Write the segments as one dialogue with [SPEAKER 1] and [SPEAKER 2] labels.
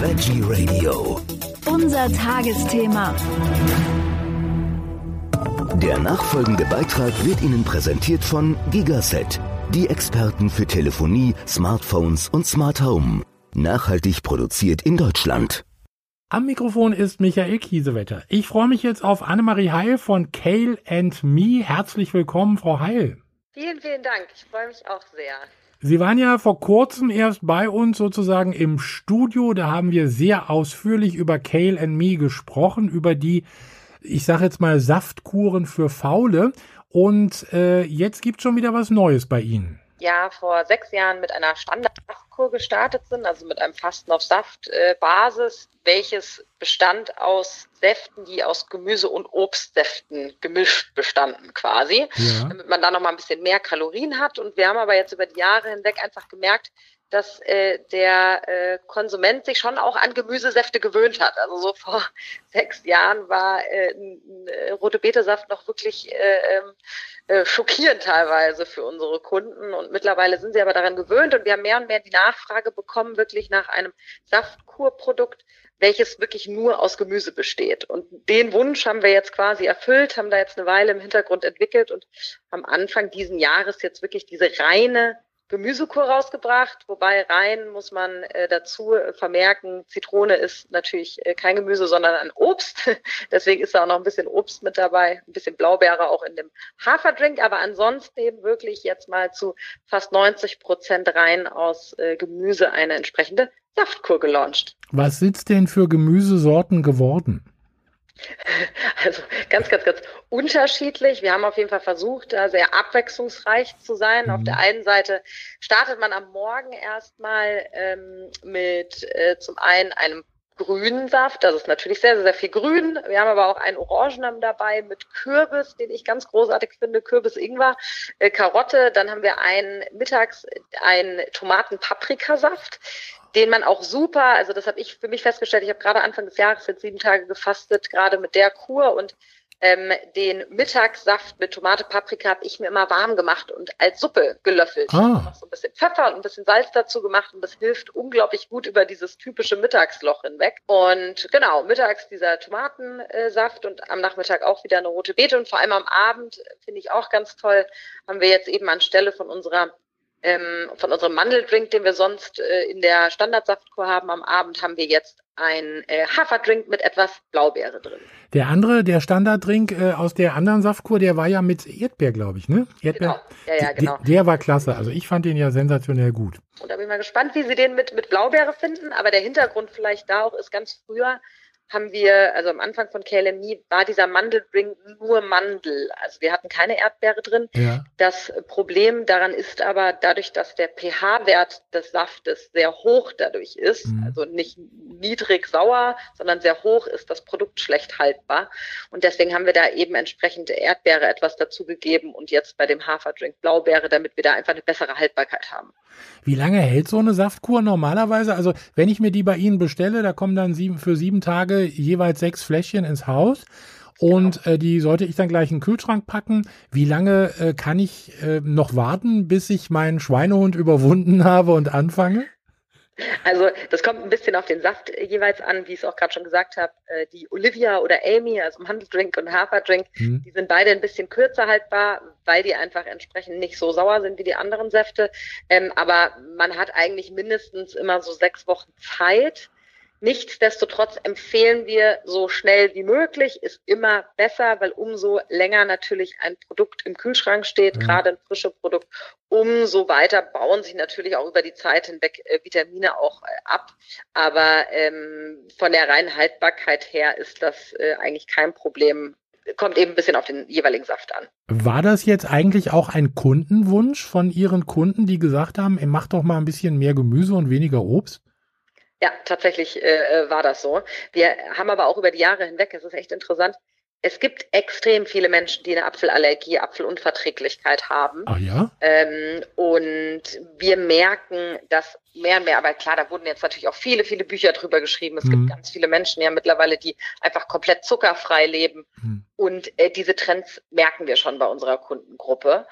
[SPEAKER 1] Veggie Radio.
[SPEAKER 2] Unser Tagesthema.
[SPEAKER 1] Der nachfolgende Beitrag wird Ihnen präsentiert von Gigaset, die Experten für Telefonie, Smartphones und Smart Home. Nachhaltig produziert in Deutschland.
[SPEAKER 3] Am Mikrofon ist Michael Kiesewetter. Ich freue mich jetzt auf Annemarie Heil von Kale and Me. Herzlich willkommen, Frau Heil.
[SPEAKER 4] Vielen, vielen Dank. Ich freue mich auch sehr.
[SPEAKER 3] Sie waren ja vor kurzem erst bei uns sozusagen im Studio. Da haben wir sehr ausführlich über Kale and Me gesprochen, über die, ich sage jetzt mal, Saftkuren für Faule. Und äh, jetzt gibt schon wieder was Neues bei Ihnen.
[SPEAKER 4] Ja, vor sechs Jahren mit einer Standardkur gestartet sind, also mit einem Fasten auf Saft-Basis, äh, welches bestand aus Säften, die aus Gemüse- und Obstsäften gemischt bestanden quasi, ja. damit man da noch mal ein bisschen mehr Kalorien hat. Und wir haben aber jetzt über die Jahre hinweg einfach gemerkt, dass äh, der äh, Konsument sich schon auch an Gemüsesäfte gewöhnt hat. Also so vor sechs Jahren war äh, äh, rote Betesaft noch wirklich äh, ähm, äh, schockierend teilweise für unsere Kunden. Und mittlerweile sind sie aber daran gewöhnt und wir haben mehr und mehr die Nachfrage bekommen, wirklich nach einem Saftkurprodukt, welches wirklich nur aus Gemüse besteht. Und den Wunsch haben wir jetzt quasi erfüllt, haben da jetzt eine Weile im Hintergrund entwickelt und am Anfang diesen Jahres jetzt wirklich diese reine Gemüsekur rausgebracht, wobei rein muss man äh, dazu vermerken, Zitrone ist natürlich äh, kein Gemüse, sondern ein Obst. Deswegen ist da auch noch ein bisschen Obst mit dabei, ein bisschen Blaubeere auch in dem Haferdrink, aber ansonsten eben wirklich jetzt mal zu fast 90 Prozent rein aus äh, Gemüse eine entsprechende Saftkur gelauncht.
[SPEAKER 3] Was sind denn für Gemüsesorten geworden?
[SPEAKER 4] Also ganz, ganz, ganz unterschiedlich. Wir haben auf jeden Fall versucht, da sehr abwechslungsreich zu sein. Mhm. Auf der einen Seite startet man am Morgen erstmal ähm, mit äh, zum einen einem grünen Saft. Das ist natürlich sehr, sehr, sehr viel grün. Wir haben aber auch einen Orangenem dabei mit Kürbis, den ich ganz großartig finde. Kürbis, Ingwer, äh, Karotte. Dann haben wir einen mittags einen Tomaten-Paprikasaft den man auch super, also das habe ich für mich festgestellt, ich habe gerade Anfang des Jahres jetzt sieben Tage gefastet, gerade mit der Kur und ähm, den Mittagssaft mit Tomate, Paprika habe ich mir immer warm gemacht und als Suppe gelöffelt. Ah. Noch so ein bisschen Pfeffer und ein bisschen Salz dazu gemacht und das hilft unglaublich gut über dieses typische Mittagsloch hinweg. Und genau, mittags dieser Tomatensaft und am Nachmittag auch wieder eine rote Beete und vor allem am Abend finde ich auch ganz toll, haben wir jetzt eben anstelle von unserer ähm, von unserem Mandeldrink, den wir sonst äh, in der Standardsaftkur haben am Abend, haben wir jetzt ein äh, Haferdrink mit etwas Blaubeere drin.
[SPEAKER 3] Der andere, der Standarddrink äh, aus der anderen Saftkur, der war ja mit Erdbeer, glaube ich, ne? Erdbeer.
[SPEAKER 4] Genau. Ja, ja, genau.
[SPEAKER 3] Der, der war klasse. Also ich fand den ja sensationell gut.
[SPEAKER 4] Und da bin ich mal gespannt, wie Sie den mit, mit Blaubeere finden. Aber der Hintergrund vielleicht da auch ist ganz früher haben wir, also am Anfang von KLMI war dieser Mandeldrink nur Mandel. Also wir hatten keine Erdbeere drin. Ja. Das Problem daran ist aber, dadurch, dass der pH-Wert des Saftes sehr hoch dadurch ist, mhm. also nicht niedrig sauer, sondern sehr hoch, ist das Produkt schlecht haltbar. Und deswegen haben wir da eben entsprechende Erdbeere etwas dazugegeben und jetzt bei dem Haferdrink Blaubeere, damit wir da einfach eine bessere Haltbarkeit haben.
[SPEAKER 3] Wie lange hält so eine Saftkur normalerweise? Also wenn ich mir die bei Ihnen bestelle, da kommen dann sieben, für sieben Tage jeweils sechs Fläschchen ins Haus. Und genau. äh, die sollte ich dann gleich in den Kühlschrank packen. Wie lange äh, kann ich äh, noch warten, bis ich meinen Schweinehund überwunden habe und anfange?
[SPEAKER 4] Also das kommt ein bisschen auf den Saft jeweils an, wie ich es auch gerade schon gesagt habe. Äh, die Olivia oder Amy, also Handeldrink und Haferdrink, mhm. die sind beide ein bisschen kürzer haltbar, weil die einfach entsprechend nicht so sauer sind wie die anderen Säfte. Ähm, aber man hat eigentlich mindestens immer so sechs Wochen Zeit Nichtsdestotrotz empfehlen wir so schnell wie möglich, ist immer besser, weil umso länger natürlich ein Produkt im Kühlschrank steht, mhm. gerade ein frisches Produkt, umso weiter bauen sich natürlich auch über die Zeit hinweg äh, Vitamine auch äh, ab. Aber ähm, von der reinen Haltbarkeit her ist das äh, eigentlich kein Problem. Kommt eben ein bisschen auf den jeweiligen Saft an.
[SPEAKER 3] War das jetzt eigentlich auch ein Kundenwunsch von Ihren Kunden, die gesagt haben, ey, mach doch mal ein bisschen mehr Gemüse und weniger Obst?
[SPEAKER 4] Ja, tatsächlich äh, äh, war das so. Wir haben aber auch über die Jahre hinweg, es ist echt interessant, es gibt extrem viele Menschen, die eine Apfelallergie, Apfelunverträglichkeit haben.
[SPEAKER 3] Ah ja?
[SPEAKER 4] Ähm, und wir merken, dass mehr und mehr, aber klar, da wurden jetzt natürlich auch viele, viele Bücher drüber geschrieben. Es mhm. gibt ganz viele Menschen ja mittlerweile, die einfach komplett zuckerfrei leben. Mhm. Und äh, diese Trends merken wir schon bei unserer Kundengruppe.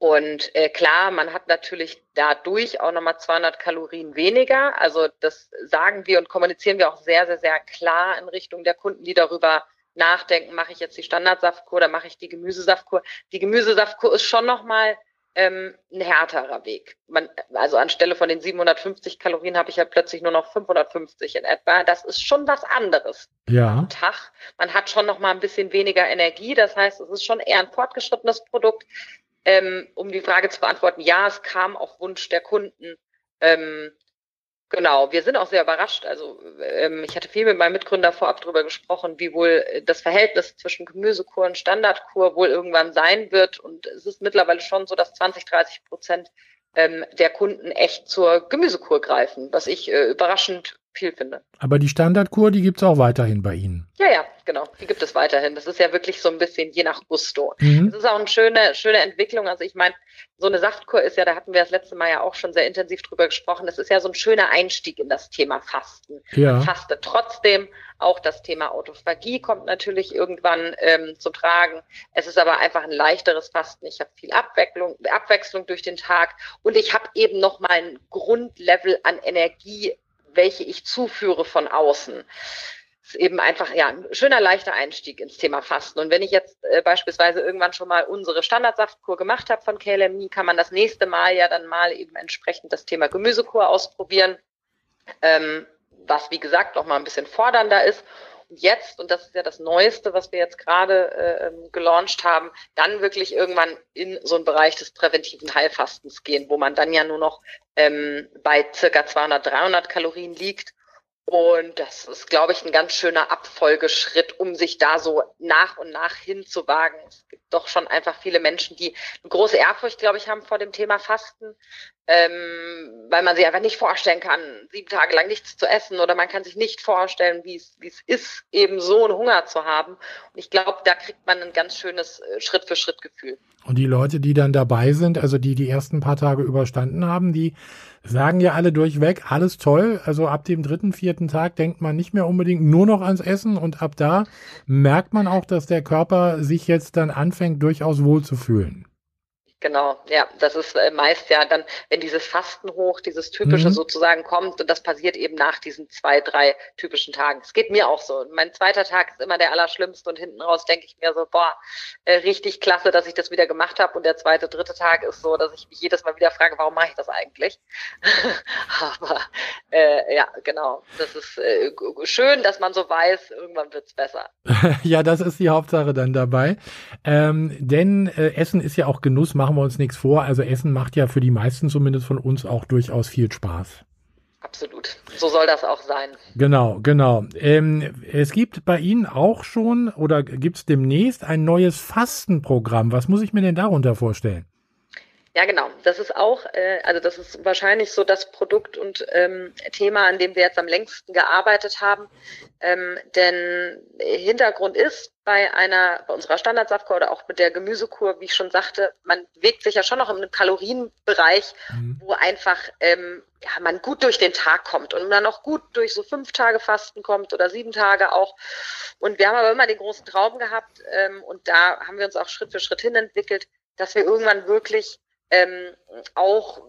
[SPEAKER 4] Und äh, klar, man hat natürlich dadurch auch nochmal 200 Kalorien weniger. Also das sagen wir und kommunizieren wir auch sehr, sehr, sehr klar in Richtung der Kunden, die darüber nachdenken, mache ich jetzt die Standardsaftkur oder mache ich die Gemüsesaftkur. Die Gemüsesaftkur ist schon nochmal ähm, ein härterer Weg. Man, also anstelle von den 750 Kalorien habe ich ja plötzlich nur noch 550 in etwa. Das ist schon was anderes
[SPEAKER 3] ja.
[SPEAKER 4] am Tag. Man hat schon noch mal ein bisschen weniger Energie. Das heißt, es ist schon eher ein fortgeschrittenes Produkt. Ähm, um die Frage zu beantworten, ja, es kam auf Wunsch der Kunden. Ähm, Genau, wir sind auch sehr überrascht. Also ähm, ich hatte viel mit meinem Mitgründer vorab darüber gesprochen, wie wohl das Verhältnis zwischen Gemüsekur und Standardkur wohl irgendwann sein wird. Und es ist mittlerweile schon so, dass 20, 30 Prozent ähm, der Kunden echt zur Gemüsekur greifen, was ich äh, überraschend viel finde.
[SPEAKER 3] Aber die Standardkur, die gibt's auch weiterhin bei Ihnen.
[SPEAKER 4] Ja, ja, genau. Die gibt es weiterhin. Das ist ja wirklich so ein bisschen je nach Gusto. Mhm. Das ist auch eine schöne, schöne Entwicklung. Also ich meine, so eine Saftkur ist ja, da hatten wir das letzte Mal ja auch schon sehr intensiv drüber gesprochen. Das ist ja so ein schöner Einstieg in das Thema Fasten.
[SPEAKER 3] Ja.
[SPEAKER 4] Faste trotzdem. Auch das Thema Autophagie kommt natürlich irgendwann ähm, zum Tragen. Es ist aber einfach ein leichteres Fasten. Ich habe viel Abwechslung, Abwechslung durch den Tag und ich habe eben noch mal ein Grundlevel an Energie welche ich zuführe von außen. Das ist eben einfach ja ein schöner leichter Einstieg ins Thema Fasten. Und wenn ich jetzt äh, beispielsweise irgendwann schon mal unsere Standardsaftkur gemacht habe von KLMI, kann man das nächste Mal ja dann mal eben entsprechend das Thema Gemüsekur ausprobieren, ähm, was wie gesagt noch mal ein bisschen fordernder ist jetzt, und das ist ja das Neueste, was wir jetzt gerade äh, ähm, gelauncht haben, dann wirklich irgendwann in so einen Bereich des präventiven Heilfastens gehen, wo man dann ja nur noch ähm, bei circa 200, 300 Kalorien liegt und das ist, glaube ich, ein ganz schöner Abfolgeschritt, um sich da so nach und nach hinzuwagen. Es doch schon einfach viele Menschen, die eine große Ehrfurcht, glaube ich, haben vor dem Thema Fasten, ähm, weil man sich einfach nicht vorstellen kann, sieben Tage lang nichts zu essen oder man kann sich nicht vorstellen, wie es, ist, eben so einen Hunger zu haben. Und ich glaube, da kriegt man ein ganz schönes äh, Schritt-für-Schritt-Gefühl.
[SPEAKER 3] Und die Leute, die dann dabei sind, also die die ersten paar Tage überstanden haben, die sagen ja alle durchweg, alles toll. Also ab dem dritten, vierten Tag denkt man nicht mehr unbedingt nur noch ans Essen und ab da merkt man auch, dass der Körper sich jetzt dann anfängt, durchaus wohl zu fühlen.
[SPEAKER 4] Genau, ja, das ist äh, meist ja dann, wenn dieses Fasten hoch, dieses typische mhm. sozusagen kommt und das passiert eben nach diesen zwei, drei typischen Tagen. Es geht mir auch so. Mein zweiter Tag ist immer der allerschlimmste und hinten raus denke ich mir so, boah, äh, richtig klasse, dass ich das wieder gemacht habe und der zweite, dritte Tag ist so, dass ich mich jedes Mal wieder frage, warum mache ich das eigentlich? Aber äh, ja, genau, das ist äh, schön, dass man so weiß, irgendwann wird's besser.
[SPEAKER 3] ja, das ist die Hauptsache dann dabei. Ähm, denn äh, Essen ist ja auch Genuss, machen machen wir uns nichts vor. Also Essen macht ja für die meisten zumindest von uns auch durchaus viel Spaß.
[SPEAKER 4] Absolut. So soll das auch sein.
[SPEAKER 3] Genau, genau. Ähm, es gibt bei Ihnen auch schon oder gibt es demnächst ein neues Fastenprogramm. Was muss ich mir denn darunter vorstellen?
[SPEAKER 4] Ja, genau. Das ist auch, äh, also das ist wahrscheinlich so das Produkt und ähm, Thema, an dem wir jetzt am längsten gearbeitet haben. Ähm, denn Hintergrund ist bei einer, bei unserer Standardsaftkur oder auch mit der Gemüsekur, wie ich schon sagte, man bewegt sich ja schon noch im Kalorienbereich, mhm. wo einfach ähm, ja, man gut durch den Tag kommt und dann auch gut durch so fünf Tage Fasten kommt oder sieben Tage auch. Und wir haben aber immer den großen Traum gehabt ähm, und da haben wir uns auch Schritt für Schritt hin entwickelt, dass wir irgendwann wirklich ähm, auch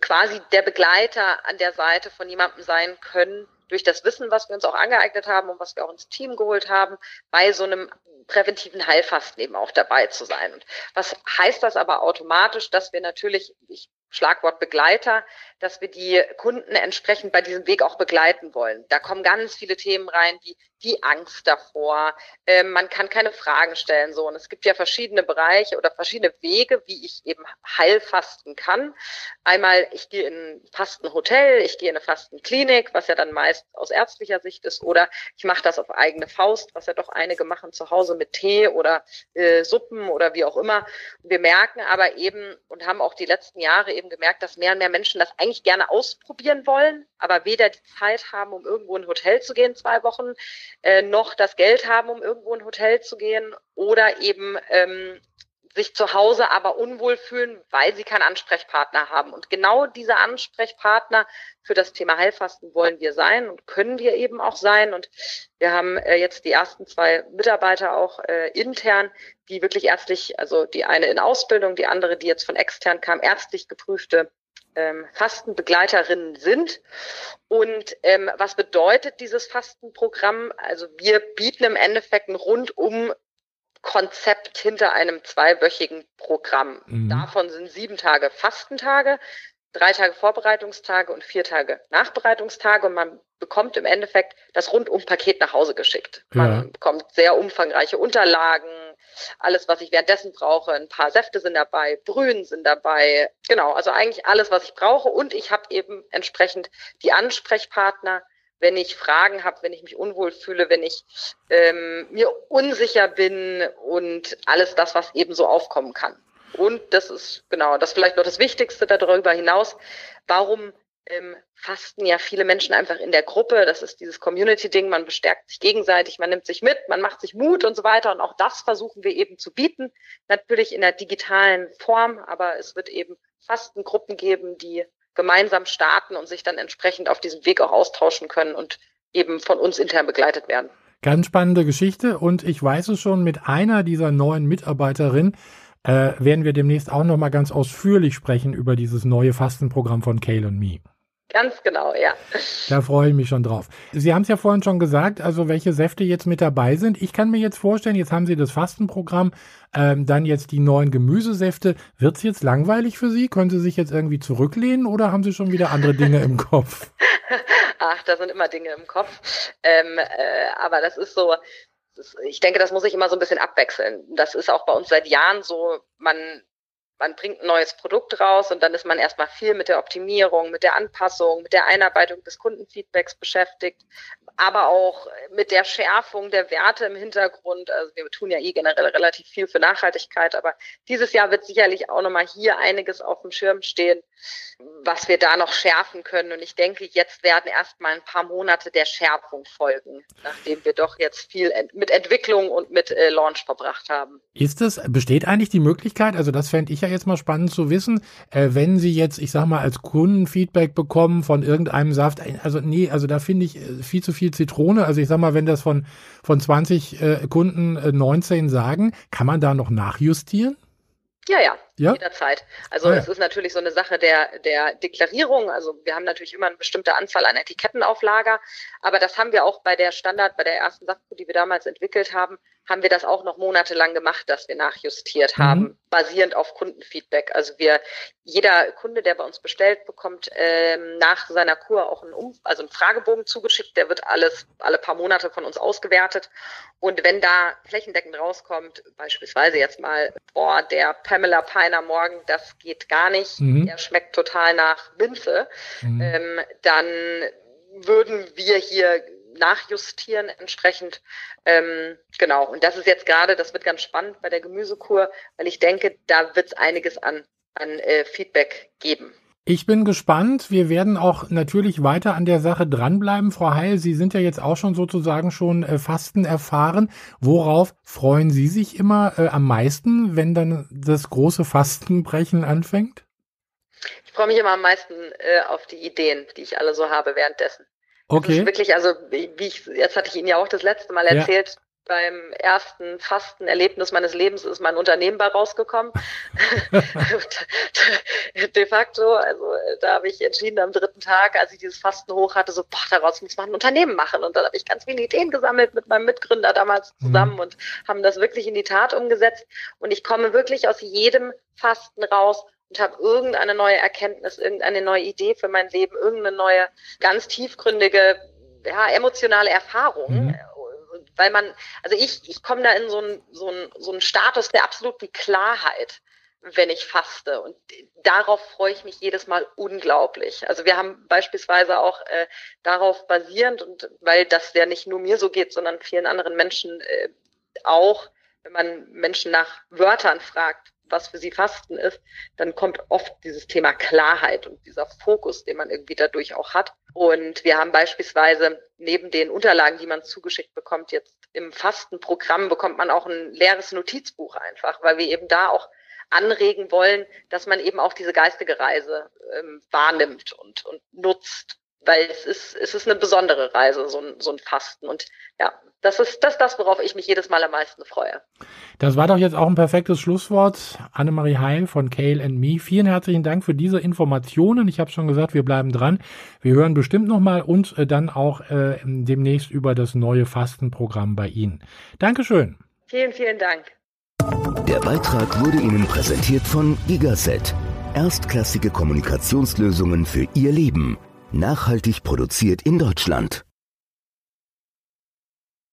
[SPEAKER 4] quasi der Begleiter an der Seite von jemandem sein können, durch das Wissen, was wir uns auch angeeignet haben und was wir auch ins Team geholt haben, bei so einem präventiven Heilfasten eben auch dabei zu sein. Und was heißt das aber automatisch, dass wir natürlich, ich Schlagwort Begleiter, dass wir die Kunden entsprechend bei diesem Weg auch begleiten wollen. Da kommen ganz viele Themen rein, wie die Angst davor. Ähm, man kann keine Fragen stellen, so. Und es gibt ja verschiedene Bereiche oder verschiedene Wege, wie ich eben heilfasten kann. Einmal, ich gehe in ein Fastenhotel, ich gehe in eine Fastenklinik, was ja dann meist aus ärztlicher Sicht ist, oder ich mache das auf eigene Faust, was ja doch einige machen zu Hause mit Tee oder äh, Suppen oder wie auch immer. Wir merken aber eben und haben auch die letzten Jahre eben gemerkt, dass mehr und mehr Menschen das eigentlich gerne ausprobieren wollen, aber weder die Zeit haben, um irgendwo in ein Hotel zu gehen, zwei Wochen, äh, noch das Geld haben, um irgendwo in ein Hotel zu gehen oder eben ähm, sich zu Hause aber unwohl fühlen, weil sie keinen Ansprechpartner haben. Und genau diese Ansprechpartner für das Thema Heilfasten wollen wir sein und können wir eben auch sein. Und wir haben äh, jetzt die ersten zwei Mitarbeiter auch äh, intern, die wirklich ärztlich, also die eine in Ausbildung, die andere, die jetzt von extern kam, ärztlich geprüfte ähm, Fastenbegleiterinnen sind. Und ähm, was bedeutet dieses Fastenprogramm? Also wir bieten im Endeffekt ein rundum Konzept hinter einem zweiwöchigen Programm. Mhm. Davon sind sieben Tage Fastentage, drei Tage Vorbereitungstage und vier Tage Nachbereitungstage und man bekommt im Endeffekt das Rundum-Paket nach Hause geschickt. Man ja. bekommt sehr umfangreiche Unterlagen, alles, was ich währenddessen brauche. Ein paar Säfte sind dabei, Brühen sind dabei. Genau, also eigentlich alles, was ich brauche. Und ich habe eben entsprechend die Ansprechpartner, wenn ich Fragen habe, wenn ich mich unwohl fühle, wenn ich ähm, mir unsicher bin und alles das, was eben so aufkommen kann. Und das ist genau, das ist vielleicht noch das Wichtigste darüber hinaus. Warum ähm, fasten ja viele Menschen einfach in der Gruppe. Das ist dieses Community-Ding. Man bestärkt sich gegenseitig, man nimmt sich mit, man macht sich Mut und so weiter. Und auch das versuchen wir eben zu bieten. Natürlich in der digitalen Form, aber es wird eben Fastengruppen geben, die gemeinsam starten und sich dann entsprechend auf diesem Weg auch austauschen können und eben von uns intern begleitet werden.
[SPEAKER 3] Ganz spannende Geschichte und ich weiß es schon mit einer dieser neuen Mitarbeiterinnen äh, werden wir demnächst auch noch mal ganz ausführlich sprechen über dieses neue Fastenprogramm von Kale und Me.
[SPEAKER 4] Ganz genau, ja.
[SPEAKER 3] Da freue ich mich schon drauf. Sie haben es ja vorhin schon gesagt, also welche Säfte jetzt mit dabei sind. Ich kann mir jetzt vorstellen, jetzt haben Sie das Fastenprogramm, ähm, dann jetzt die neuen Gemüsesäfte. Wird es jetzt langweilig für Sie? Können Sie sich jetzt irgendwie zurücklehnen oder haben Sie schon wieder andere Dinge im Kopf?
[SPEAKER 4] Ach, da sind immer Dinge im Kopf. Ähm, äh, aber das ist so, ich denke, das muss ich immer so ein bisschen abwechseln. Das ist auch bei uns seit Jahren so, man man bringt ein neues Produkt raus und dann ist man erstmal viel mit der Optimierung, mit der Anpassung, mit der Einarbeitung des Kundenfeedbacks beschäftigt, aber auch mit der Schärfung der Werte im Hintergrund. Also wir tun ja eh generell relativ viel für Nachhaltigkeit, aber dieses Jahr wird sicherlich auch nochmal hier einiges auf dem Schirm stehen, was wir da noch schärfen können. Und ich denke, jetzt werden erstmal ein paar Monate der Schärfung folgen, nachdem wir doch jetzt viel mit Entwicklung und mit äh, Launch verbracht haben.
[SPEAKER 3] Ist es, besteht eigentlich die Möglichkeit, also das fände ich ja jetzt mal spannend zu wissen, äh, wenn Sie jetzt, ich sag mal, als Kunden Feedback bekommen von irgendeinem Saft, also nee, also da finde ich äh, viel zu viel Zitrone. Also ich sag mal, wenn das von, von 20 äh, Kunden äh, 19 sagen, kann man da noch nachjustieren?
[SPEAKER 4] Ja, ja, ja? jederzeit. Also ah, ja. es ist natürlich so eine Sache der, der Deklarierung. Also wir haben natürlich immer eine bestimmte Anzahl an Etiketten auf Lager, aber das haben wir auch bei der Standard, bei der ersten Saftkur, die wir damals entwickelt haben, haben wir das auch noch monatelang gemacht, dass wir nachjustiert mhm. haben, basierend auf Kundenfeedback. Also wir, jeder Kunde, der bei uns bestellt, bekommt ähm, nach seiner Kur auch einen, um also einen Fragebogen zugeschickt. Der wird alles alle paar Monate von uns ausgewertet. Und wenn da flächendeckend rauskommt, beispielsweise jetzt mal, boah, der Pamela Piner Morgen, das geht gar nicht, mhm. der schmeckt total nach Minze, mhm. ähm, dann würden wir hier nachjustieren entsprechend. Ähm, genau, und das ist jetzt gerade, das wird ganz spannend bei der Gemüsekur, weil ich denke, da wird es einiges an, an äh, Feedback geben.
[SPEAKER 3] Ich bin gespannt. Wir werden auch natürlich weiter an der Sache dranbleiben. Frau Heil, Sie sind ja jetzt auch schon sozusagen schon äh, Fasten erfahren. Worauf freuen Sie sich immer äh, am meisten, wenn dann das große Fastenbrechen anfängt?
[SPEAKER 4] Ich freue mich immer am meisten äh, auf die Ideen, die ich alle so habe währenddessen. Okay. Das ist wirklich, also wie ich, jetzt hatte ich Ihnen ja auch das letzte Mal erzählt, ja. Beim ersten Fastenerlebnis meines Lebens ist mein Unternehmen bei rausgekommen. De facto, also da habe ich entschieden am dritten Tag, als ich dieses Fasten hoch hatte, so, boah, daraus muss man ein Unternehmen machen. Und dann habe ich ganz viele Ideen gesammelt mit meinem Mitgründer damals mhm. zusammen mhm. und haben das wirklich in die Tat umgesetzt. Und ich komme wirklich aus jedem Fasten raus und habe irgendeine neue Erkenntnis, irgendeine neue Idee für mein Leben, irgendeine neue, ganz tiefgründige, ja, emotionale Erfahrung. Mhm. Weil man, also ich, ich komme da in so einen so so einen Status der absoluten Klarheit, wenn ich faste. Und darauf freue ich mich jedes Mal unglaublich. Also wir haben beispielsweise auch äh, darauf basierend, und weil das ja nicht nur mir so geht, sondern vielen anderen Menschen äh, auch, wenn man Menschen nach Wörtern fragt, was für sie Fasten ist, dann kommt oft dieses Thema Klarheit und dieser Fokus, den man irgendwie dadurch auch hat. Und wir haben beispielsweise neben den Unterlagen, die man zugeschickt bekommt, jetzt im Fastenprogramm bekommt man auch ein leeres Notizbuch einfach, weil wir eben da auch anregen wollen, dass man eben auch diese geistige Reise ähm, wahrnimmt und, und nutzt weil es ist, es ist eine besondere Reise, so ein, so ein Fasten. Und ja, das ist das, das, worauf ich mich jedes Mal am meisten freue.
[SPEAKER 3] Das war doch jetzt auch ein perfektes Schlusswort. Annemarie Heil von Kale and Me. Vielen herzlichen Dank für diese Informationen. Ich habe schon gesagt, wir bleiben dran. Wir hören bestimmt nochmal und äh, dann auch äh, demnächst über das neue Fastenprogramm bei Ihnen. Dankeschön.
[SPEAKER 4] Vielen, vielen Dank.
[SPEAKER 1] Der Beitrag wurde Ihnen präsentiert von Gigaset. Erstklassige Kommunikationslösungen für Ihr Leben. Nachhaltig produziert in Deutschland.